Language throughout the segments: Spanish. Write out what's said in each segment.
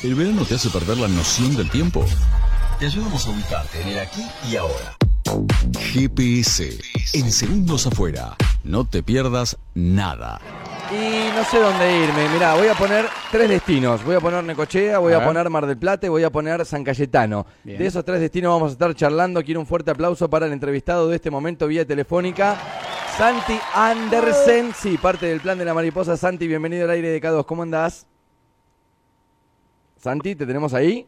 El verano te hace perder la noción del tiempo. Te ayudamos a ubicarte en el aquí y ahora. GPS. En segundos afuera. No te pierdas nada. Y no sé dónde irme. Mirá, voy a poner tres destinos. Voy a poner Necochea, voy a, poner Mar del Plata y voy a poner San Cayetano. Bien. De esos tres destinos vamos a estar charlando. Quiero un fuerte aplauso para el entrevistado de este momento vía telefónica. Santi Andersen, sí, parte del plan de la mariposa. Santi, bienvenido al aire de K2. ¿Cómo andás? Santi, ¿te tenemos ahí?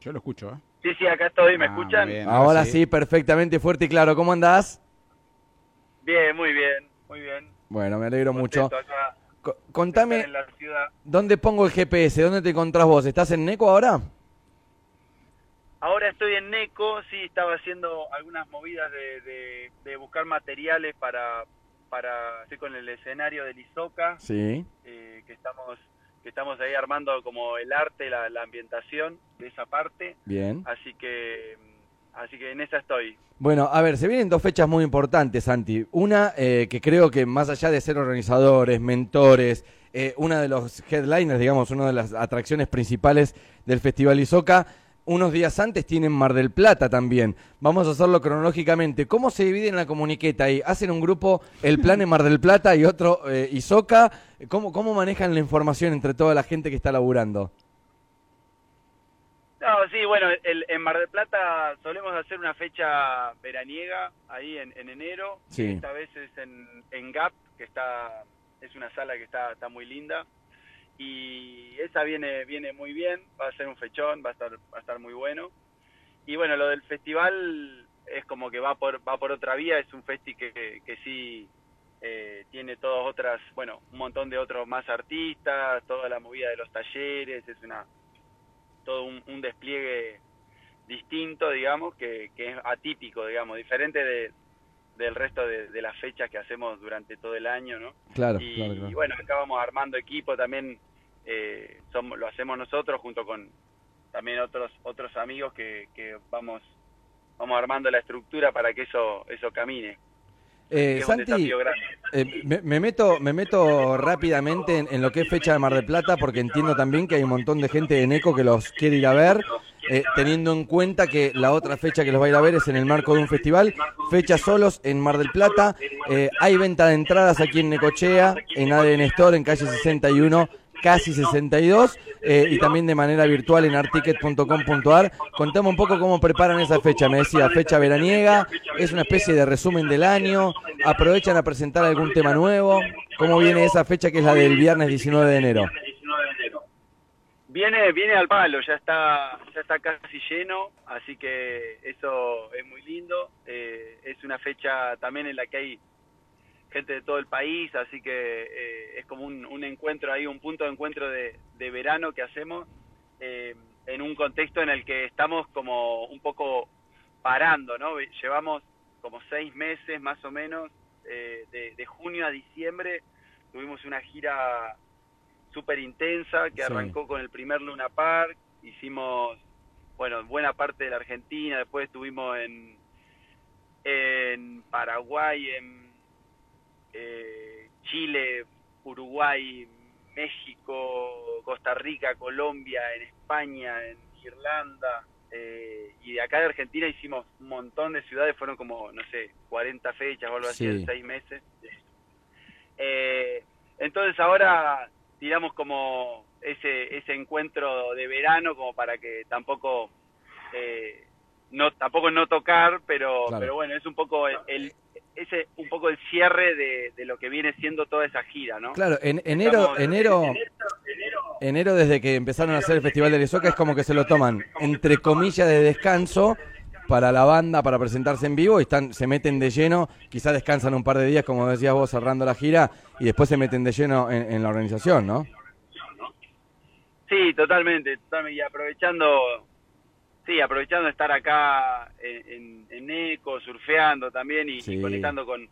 Yo lo escucho, ¿eh? Sí, sí, acá estoy, ¿me Ah, escuchan? bien. Ahora sí. sí, perfectamente fuerte y claro. ¿Cómo andás? Bien, muy bien, muy bien. Bueno, me alegro mucho. Acá Co- contame, en la ciudad. ¿dónde pongo el GPS? ¿Dónde te encontrás vos? ¿Estás en Neco ahora? Ahora estoy en Neco, sí, estaba haciendo algunas movidas de, de- de buscar materiales para, para, estoy con el escenario del Isoca, Sí. eh, que estamos que estamos ahí armando como el arte, la, la ambientación de esa parte, Bien. así que así que en esa estoy. Bueno, a ver, se vienen dos fechas muy importantes, Santi. Una eh, que creo que más allá de ser organizadores, mentores, eh, una de los headliners, digamos, una de las atracciones principales del Festival Isoca, unos días antes tienen Mar del Plata también. Vamos a hacerlo cronológicamente. ¿Cómo se dividen la comuniqueta ahí? ¿Hacen un grupo el plan en Mar del Plata y otro eh, Isoca? ¿Cómo, ¿Cómo manejan la información entre toda la gente que está laburando? No, sí, bueno, el- en Mar del Plata solemos hacer una fecha veraniega ahí en, en enero. Sí. Esta vez es en, en Gap, que está es una sala que está, está muy linda. Y esa viene viene muy bien, va a ser un fechón, va a estar va a estar muy bueno. Y bueno, lo del festival es como que va por va por otra vía, es un festi que, que, que sí eh, tiene todas otras, bueno, un montón de otros más artistas, toda la movida de los talleres, es una todo un, un despliegue distinto, digamos, que, que es atípico, digamos, diferente de, del resto de, de las fechas que hacemos durante todo el año, ¿no? Claro, y, claro, claro. y bueno, acá vamos armando equipo también, eh, somos, lo hacemos nosotros junto con también otros otros amigos que, que vamos vamos armando la estructura para que eso eso camine. Eh, es Santi. Eh, me, me meto, me meto rápidamente en, en lo que es fecha de Mar del Plata porque entiendo también que hay un montón de gente de Neco que los quiere ir a ver, eh, teniendo en cuenta que la otra fecha que los va a ir a ver es en el marco de un festival, fecha solos en Mar del Plata, eh, hay venta de entradas aquí en Necochea, en ADN Store, en calle 61, casi 62, eh, y también de manera virtual en articket.com.ar. Contame un poco cómo preparan esa fecha, me decía, fecha veraniega, es una especie de resumen del año, aprovechan a presentar algún tema nuevo, ¿cómo viene esa fecha que es la del viernes 19 de enero? Viene, viene al palo, ya está, ya está casi lleno, así que eso es muy lindo. Eh, es una fecha también en la que hay gente de todo el país, así que eh, es como un, un encuentro ahí, un punto de encuentro de, de verano que hacemos eh, en un contexto en el que estamos como un poco parando, ¿no? Llevamos como seis meses más o menos, eh, de, de junio a diciembre, tuvimos una gira súper intensa que Sí. arrancó con el primer Luna Park, hicimos, bueno, buena parte de la Argentina, después estuvimos en, en Paraguay, en eh, Chile, Uruguay, México, Costa Rica, Colombia, en España, en Irlanda, eh, y de acá de Argentina hicimos un montón de ciudades, fueron como, no sé, 40 fechas o algo así Sí. en seis meses. Eh, entonces ahora tiramos como ese, ese encuentro de verano como para que tampoco eh, no tampoco no tocar pero Claro. pero bueno es un poco el, el- ese un poco el cierre de, de lo que viene siendo toda esa gira no Claro, en enero, Estamos- enero, enero desde que empezaron a hacer el Festival de Lesoca es como que se lo toman entre comillas de descanso para la banda, para presentarse en vivo y están, se meten de lleno, quizás descansan un par de días, como decías vos, cerrando la gira, y después se meten de lleno en, en la organización, ¿no? sí totalmente totalmente y aprovechando sí aprovechando de estar acá en, Eco surfeando también y, y conectando con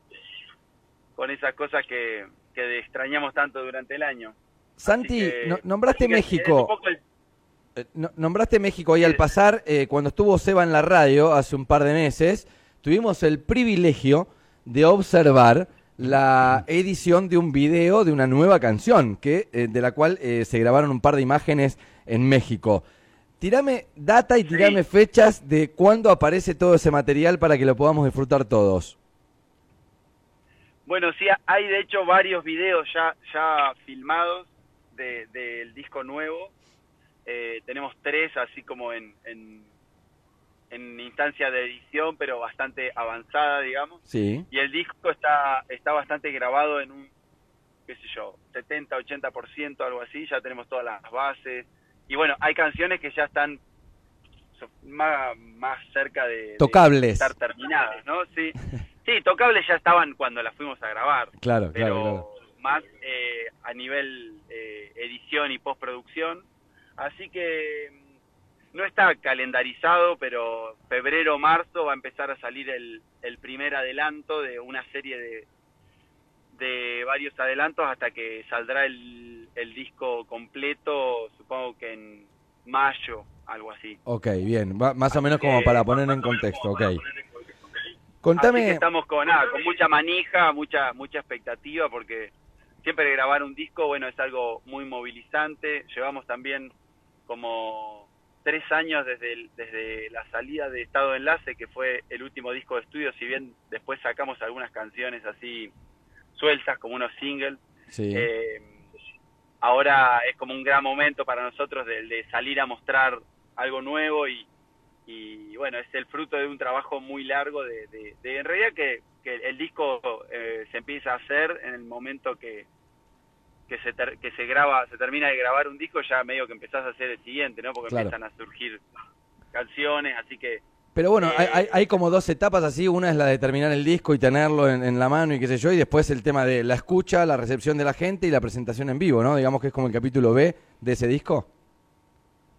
con esas cosas que, que extrañamos tanto durante el año Santi, que- no- nombraste que México. el- Eh, nombraste México ahí al pasar, eh, cuando estuvo Seba en la radio hace un par de meses, tuvimos el privilegio de observar la edición de un video de una nueva canción, que, eh, de la cual eh, se grabaron un par de imágenes en México. Tirame data y tirame fechas de cuándo aparece todo ese material para que lo podamos disfrutar todos. Bueno, sí, hay de hecho varios videos ya, ya filmados del disco nuevo. Eh, tenemos tres así como en, en, instancia de edición, pero bastante avanzada, digamos. Sí. Y el disco está, está bastante grabado en un, qué sé yo, 70, 80%, algo así. Ya tenemos todas las bases. Y bueno, hay canciones que ya están más, más cerca de, Tocables. estar terminadas, ¿no? Sí. Sí, tocables ya estaban cuando las fuimos a grabar. Claro, pero claro, más eh, a nivel eh, edición y postproducción. Así que mm, no está calendarizado, pero febrero marzo va a empezar a salir el, el primer adelanto de una serie de, de varios adelantos hasta que saldrá el, el disco completo, supongo que en mayo, algo así. Ok, bien, más o menos como para poner en contexto, ok. Contame... Así que estamos con mucha manija, mucha, mucha expectativa, porque siempre grabar un disco, bueno, es algo muy movilizante. Llevamos también como tres años desde, desde la salida de Estado de Enlace, que fue el último disco de estudio, si bien después sacamos algunas canciones así sueltas, como unos singles. Eh, ahora es como un gran momento para nosotros de salir a mostrar algo nuevo y, y bueno, es el fruto de un trabajo muy largo de, de, en realidad que, que el disco eh, se empieza a hacer en el momento que, que se, que se graba, se termina de grabar un disco, ya medio que empezás a hacer el siguiente, ¿no? Porque empiezan a surgir canciones, así que... Pero bueno, hay, eh, hay, como dos etapas así, una es la de terminar el disco y tenerlo en, en, la mano y qué sé yo, y después el tema de la escucha, la recepción de la gente y la presentación en vivo, ¿no? Digamos que es como el capítulo B de ese disco.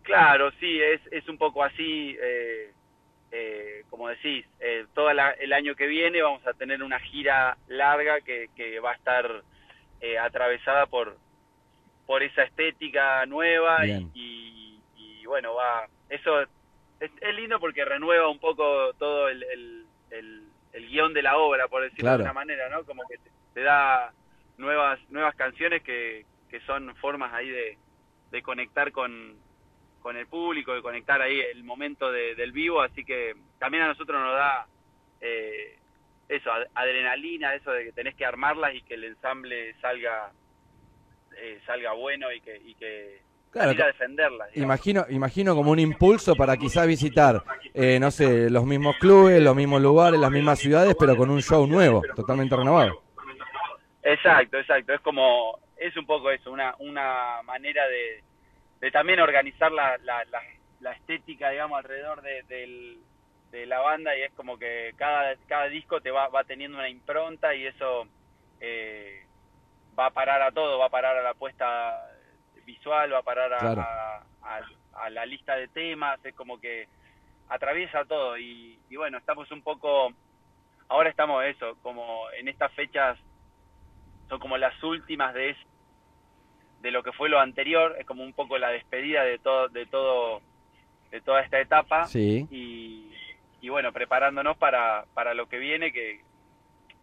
Claro, sí, es, es un poco así, eh, eh, como decís, eh, todo el año que viene vamos a tener una gira larga que, que va a estar eh, atravesada por, por esa estética nueva y, y, bueno, va, eso es, lindo porque renueva un poco todo el, el, el, guion de la obra, por decirlo de alguna manera, ¿no? Como que te, da nuevas, nuevas canciones que, que son formas ahí de, de conectar con, con el público, de conectar ahí el momento del vivo, así que también a nosotros nos da eh, eso, adrenalina, eso de que tenés que armarlas y que el ensamble salga eh, salga bueno y que, y que claro, a. Imagino, imagino como un impulso para quizás visitar, eh, no sé, los mismos clubes, los mismos lugares, las mismas ciudades, pero con un show nuevo, totalmente renovado. Exacto, exacto, es como, es un poco eso, una, una manera de de también organizar la, la, la, estética, digamos, alrededor de, de, la banda y es como que cada, cada disco te va, va teniendo una impronta y eso eh, va a parar a todo, va a parar a la puesta visual, va a parar a, a, la lista de temas, es como que atraviesa todo y, y bueno, estamos un poco, ahora estamos eso, como en estas fechas son como las últimas de eso de lo que fue lo anterior, es como un poco la despedida de todo, de todo, de toda esta etapa. Sí. Y, y bueno, preparándonos para, para lo que viene, que,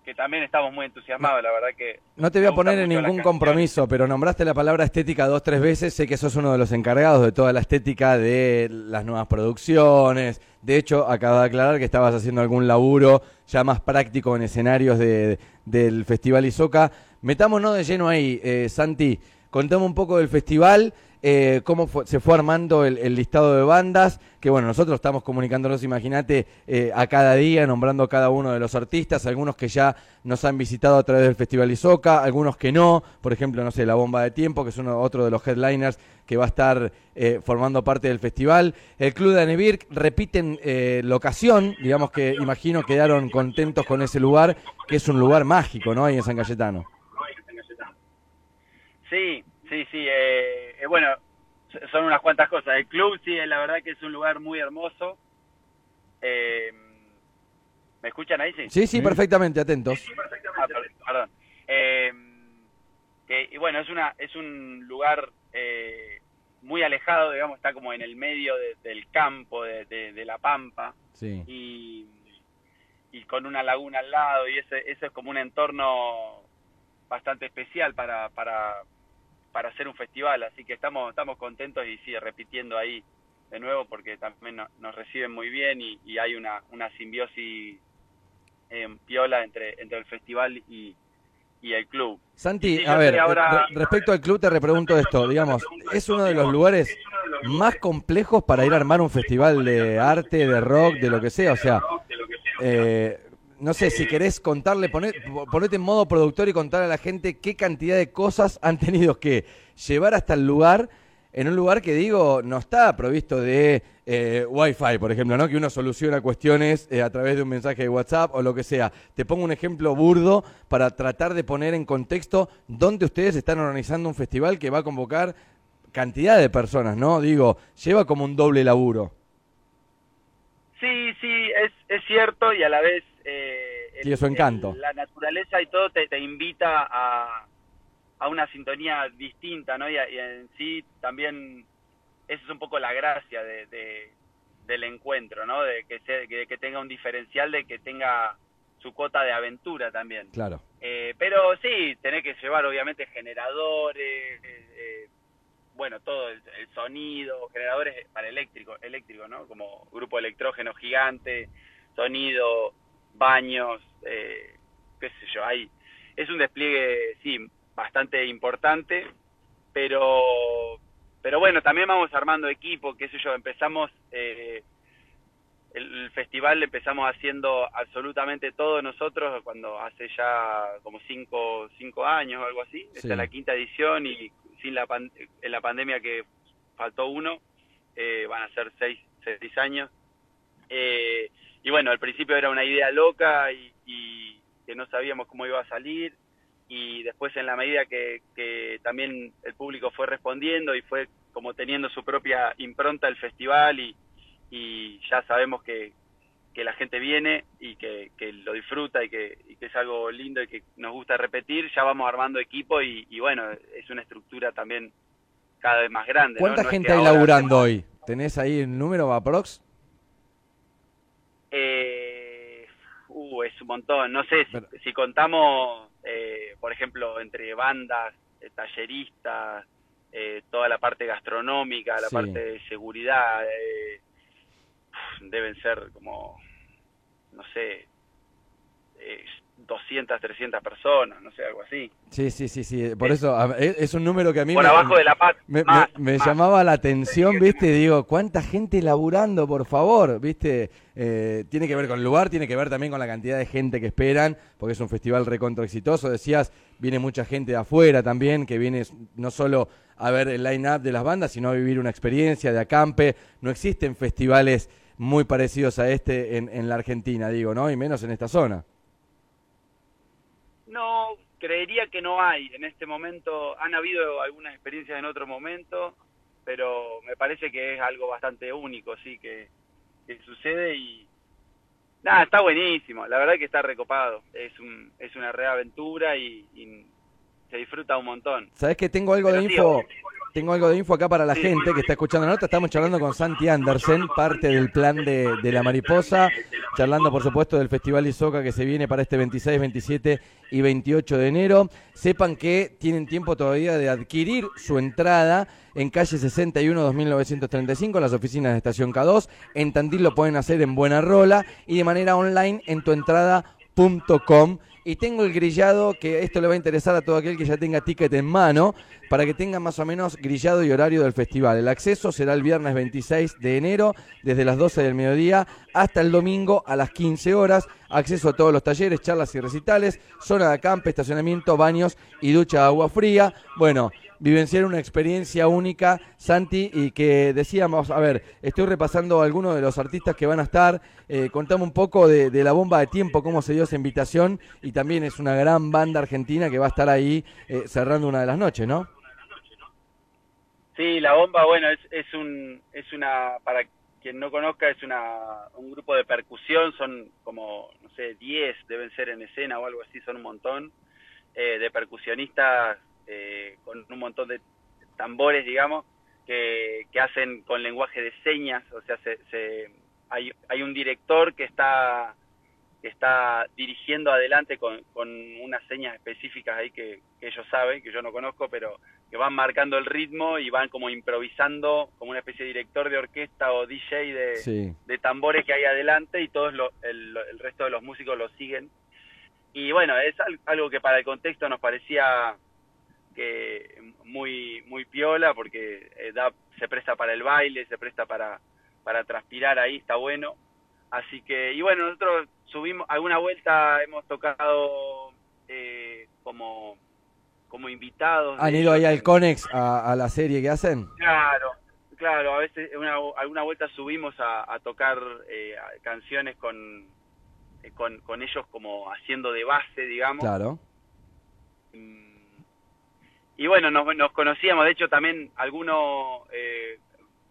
que también estamos muy entusiasmados, la verdad que... No te voy a poner en ningún compromiso, pero nombraste la palabra estética dos, tres veces, sé que sos uno de los encargados de toda la estética de las nuevas producciones, de hecho, acabo de aclarar que estabas haciendo algún laburo ya más práctico en escenarios de, del Festival Isoca. Metámonos de lleno ahí, eh, Santi. Contame un poco del festival, eh, cómo se fue armando el, listado de bandas, que bueno, nosotros estamos comunicándonos, imagínate, eh, a cada día, nombrando a cada uno de los artistas, algunos que ya nos han visitado a través del Festival Isoca, algunos que no, por ejemplo, no sé, La Bomba de Tiempo, que es uno, otro de los headliners que va a estar eh, formando parte del festival. El Club de Anebirk repiten locación, digamos que imagino quedaron contentos con ese lugar, que es un lugar mágico, ¿no? Ahí en San Cayetano. Sí, sí, sí. Eh, eh, bueno, son unas cuantas cosas. El club, sí, la verdad que es un lugar muy hermoso. Eh, ¿Me escuchan ahí? Sí, sí, sí perfectamente, atentos. Ah, perdón. Eh, y bueno, es, una, es un lugar muy alejado, digamos, está como en el medio del campo, de, de, la pampa. Sí. Y, y con una laguna al lado, y ese, ese es como un entorno bastante especial para, para, para hacer un festival, así que estamos, estamos contentos y sigue repitiendo ahí de nuevo porque también nos reciben muy bien y, hay una, una simbiosis en eh, piola entre, entre el festival y, y el club. Santi, a ver, respecto al club te repregunto esto, digamos, ¿es uno de los lugares más complejos para ir a armar un festival de arte, de rock, de lo que sea? O sea, eh, no sé, si querés contarle, ponete en modo productor y contar a la gente qué cantidad de cosas han tenido que llevar hasta el lugar en un lugar que digo no está provisto de eh, Wi-Fi, por ejemplo, ¿no? Que uno soluciona cuestiones eh, a través de un mensaje de WhatsApp o lo que sea. Te pongo un ejemplo burdo para tratar de poner en contexto dónde ustedes están organizando un festival que va a convocar cantidad de personas, ¿no? Digo, lleva como un doble laburo. Sí, sí, es, es cierto y a la vez... Eh, el, su encanto. la naturaleza y todo te invita a a una sintonía distinta, ¿no? Y, en sí también esa es un poco la gracia de, del encuentro, ¿no? De que, que, tenga un diferencial, de que tenga su cuota de aventura también. Claro. Eh, pero sí, tenés que llevar obviamente generadores, eh, eh, bueno, todo el, sonido, generadores para eléctrico, eléctrico, ¿no? Como grupo electrógeno gigante, sonido, baños, qué sé yo, hay es un despliegue, sí, bastante importante, pero, pero bueno, también vamos armando equipo, qué sé yo, empezamos, eh, el, festival empezamos haciendo absolutamente todo nosotros cuando hace ya como cinco, cinco años o algo así, esta es la quinta edición y sin la en la pandemia que faltó uno, eh, van a ser seis, seis años. Eh, y bueno, al principio era una idea loca y, y que no sabíamos cómo iba a salir y después en la medida que, también el público fue respondiendo y fue como teniendo su propia impronta el festival y, y ya sabemos que, que la gente viene y que, lo disfruta y que, es algo lindo y que nos gusta repetir, ya vamos armando equipo y, bueno, es una estructura también cada vez más grande. ¿Cuánta gente hay laburando hoy? ¿Tenés ahí el número, Aprox? Eh, uh, es un montón. No sé, si contamos eh, por ejemplo, entre bandas, eh, talleristas, eh, toda la parte gastronómica, la parte de seguridad, deben ser como, no sé, 200, 300 personas, no sé, algo así. Sí, sí, sí, sí. Por eso es un número que a mí por me, abajo de la me, llamaba la atención, ¿viste? Digo, ¿cuánta gente laburando, por favor? ¿Viste? Eh, tiene que ver con el lugar, tiene que ver también con la cantidad de gente que esperan, porque es un festival recontra exitoso. Decías, viene mucha gente de afuera también, que viene no solo a ver el line-up de las bandas, sino a vivir una experiencia de acampe. No existen festivales muy parecidos a este en, en la Argentina, digo, ¿no? Y menos en esta zona. No, creería que no hay. En este momento han habido algunas experiencias en otro momento, pero me parece que es algo bastante único, sí, que, sucede y nada, está buenísimo. La verdad que está recopado. Es un es una reaventura y, y se disfruta un montón. Sabes que tengo algo de info. Tengo algo de info acá para la gente que está escuchando la nota. Estamos charlando con Santi Andersen, parte del plan de, la mariposa. Charlando, por supuesto, del Festival Isoca que se viene para este 26, 27 y 28 de enero. Sepan que tienen tiempo todavía de adquirir su entrada en calle 61 2935 en las oficinas de Estación K2. En Tandil lo pueden hacer en Buena Rola y de manera online en tuentrada.com y tengo el grillado que esto le va a interesar a todo aquel que ya tenga ticket en mano para que tenga más o menos grillado y horario del festival. El acceso será el viernes 26 de enero desde las 12 del mediodía hasta el domingo a las 15 horas. Acceso a todos los talleres, charlas y recitales, zona de acampe, estacionamiento, baños y ducha de agua fría. Bueno, vivenciar una experiencia única, Santi, y que decíamos, a ver, estoy repasando algunos de los artistas que van a estar, eh, contame un poco de, la bomba de tiempo, cómo se dio esa invitación, y también es una gran banda argentina que va a estar ahí eh, cerrando una de las noches, ¿no? Sí, la bomba, bueno, es, es, un, es una, para quien no conozca, es una, un grupo de percusión, son como, no sé, 10 deben ser en escena o algo así, son un montón eh, de percusionistas eh, con un montón de tambores, digamos, que, que, hacen con lenguaje de señas, o sea, se, hay, hay un director que está está dirigiendo adelante con, con unas señas específicas ahí que, ellos saben, que yo no conozco, pero que van marcando el ritmo y van como improvisando como una especie de director de orquesta o DJ de, de tambores que hay adelante y todos el, el, resto de los músicos lo siguen. Y bueno, es algo que para el contexto nos parecía que muy muy piola porque eh, da, se presta para el baile, se presta para, para transpirar ahí, está bueno. Así que, y bueno, nosotros subimos, alguna vuelta hemos tocado eh, como, como invitados. ¿Han ido ahí al Conex a, la serie que hacen? Claro, claro, a veces alguna vuelta subimos a, tocar eh, canciones con, eh, con, con, ellos como haciendo de base, digamos. Claro. Mm, y bueno, nos, nos conocíamos, de hecho también alguno eh,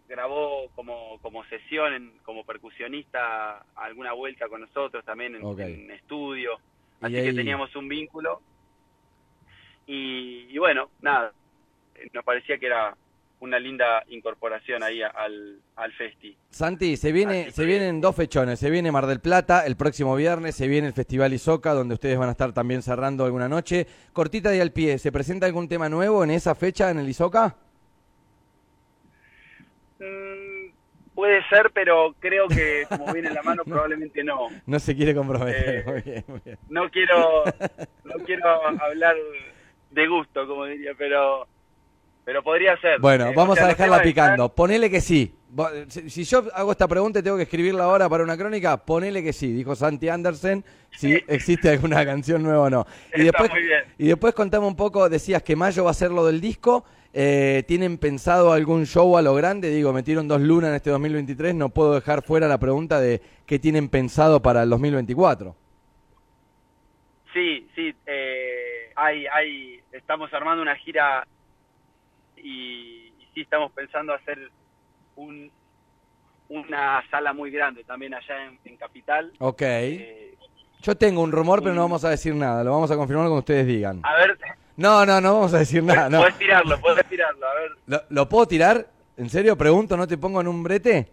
grabó como, como sesión, como percusionista, alguna vuelta con nosotros también en, estudio, así que teníamos un vínculo. Y, bueno, nada, nos parecía que era una linda incorporación ahí al, al festi. Santi, se viene, se vienen dos fechones, se viene Mar del Plata el próximo viernes, se viene el Festival Isoca, donde ustedes van a estar también cerrando alguna noche. Cortita y al pie, ¿se presenta algún tema nuevo en esa fecha en el Isoca? Mm, puede ser, pero creo que como viene en la mano probablemente no. No se quiere comprometer. Eh, no quiero no quiero hablar de gusto, como diría, pero pero podría ser. Bueno, eh, vamos a dejarla picando. Ponele que sí. Si yo hago esta pregunta y tengo que escribirla ahora para una crónica, ponele que sí, dijo Santi Andersen, si existe alguna canción nueva o no. Y después, y después contame un poco, decías que mayo va a ser lo del disco, eh, ¿Tienen pensado algún show a lo grande? Digo, metieron dos lunas en este 2023, no puedo dejar fuera la pregunta de qué tienen pensado para el 2024. Sí, sí, eh, hay, hay, estamos armando una gira y, sí estamos pensando hacer un, una sala muy grande también allá en, Capital. Ok. Eh, Yo tengo un rumor, pero no vamos a decir nada, lo vamos a confirmar cuando ustedes digan. A ver, no, no, no vamos a decir nada. No. Puedes tirarlo, puedes tirarlo, a ver. ¿Lo, puedo tirar? ¿En serio? Pregunto, ¿no te pongo en un brete?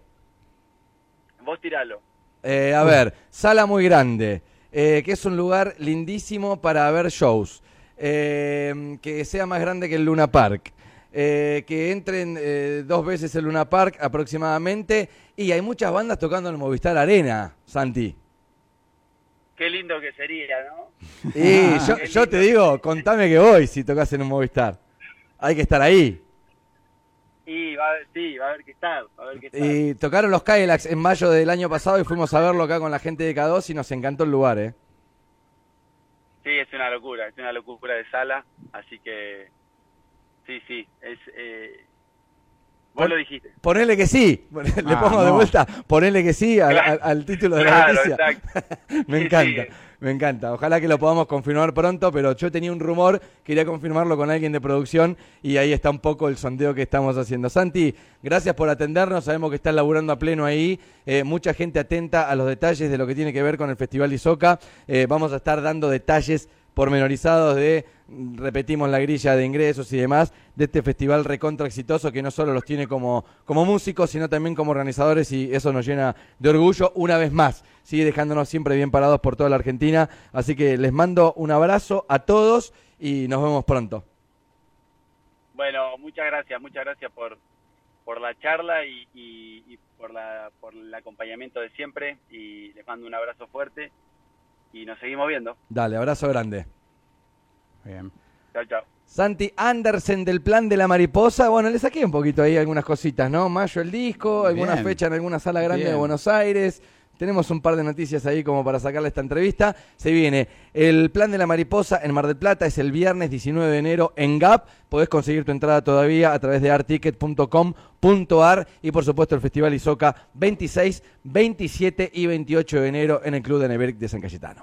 Vos tiralo. Eh, a ver, sala muy grande, eh, que es un lugar lindísimo para ver shows, eh, que sea más grande que el Luna Park, que entren dos veces el Luna Park aproximadamente, y hay muchas bandas tocando en el Movistar Arena, Santi. Qué lindo que sería, ¿no? Y yo, te digo, contame que voy si tocas en un Movistar. Hay que estar ahí. Y va, sí, va a haber que estar, va a haber que estar. Y tocaron los Kylax en mayo del año pasado y fuimos a verlo acá con la gente de K2 y nos encantó el lugar, ¿eh? Sí, es una locura, es una locura de sala, así que sí, sí, es eh, Vos lo dijiste. Ponele que sí. Le ah, pongo de vuelta. Ponele que sí al, título de la noticia. me encanta. Me encanta. Ojalá que lo podamos confirmar pronto, pero yo tenía un rumor, quería confirmarlo con alguien de producción y ahí está un poco el sondeo que estamos haciendo. Santi, gracias por atendernos. Sabemos que estás laburando a pleno ahí. Eh, mucha gente atenta a los detalles de lo que tiene que ver con el Festival Isoca. Eh, vamos a estar dando detalles pormenorizados de, repetimos la grilla de ingresos y demás, de este festival recontra exitoso que no solo los tiene como, como músicos, sino también como organizadores y eso nos llena de orgullo una vez más. Sigue dejándonos siempre bien parados por toda la Argentina. Así que les mando un abrazo a todos y nos vemos pronto. Bueno, muchas gracias, muchas gracias por, por la charla y, y por, la, por el acompañamiento de siempre y les mando un abrazo fuerte y nos seguimos viendo. Dale, abrazo grande. Bien. Chao, chao. Santi Andersen del Plan de la Mariposa. Bueno, le saqué un poquito ahí algunas cositas, ¿no? Mayo el disco, alguna fecha en alguna sala grande de Buenos Aires. Tenemos un par de noticias ahí como para sacarle esta entrevista. Se viene el plan de la mariposa en Mar del Plata, es el viernes 19 de enero en GAP. Podés conseguir tu entrada todavía a través de articket.com.ar y por supuesto el Festival Isoca 26, 27 y 28 de enero en el Club de Neveric de San Cayetano.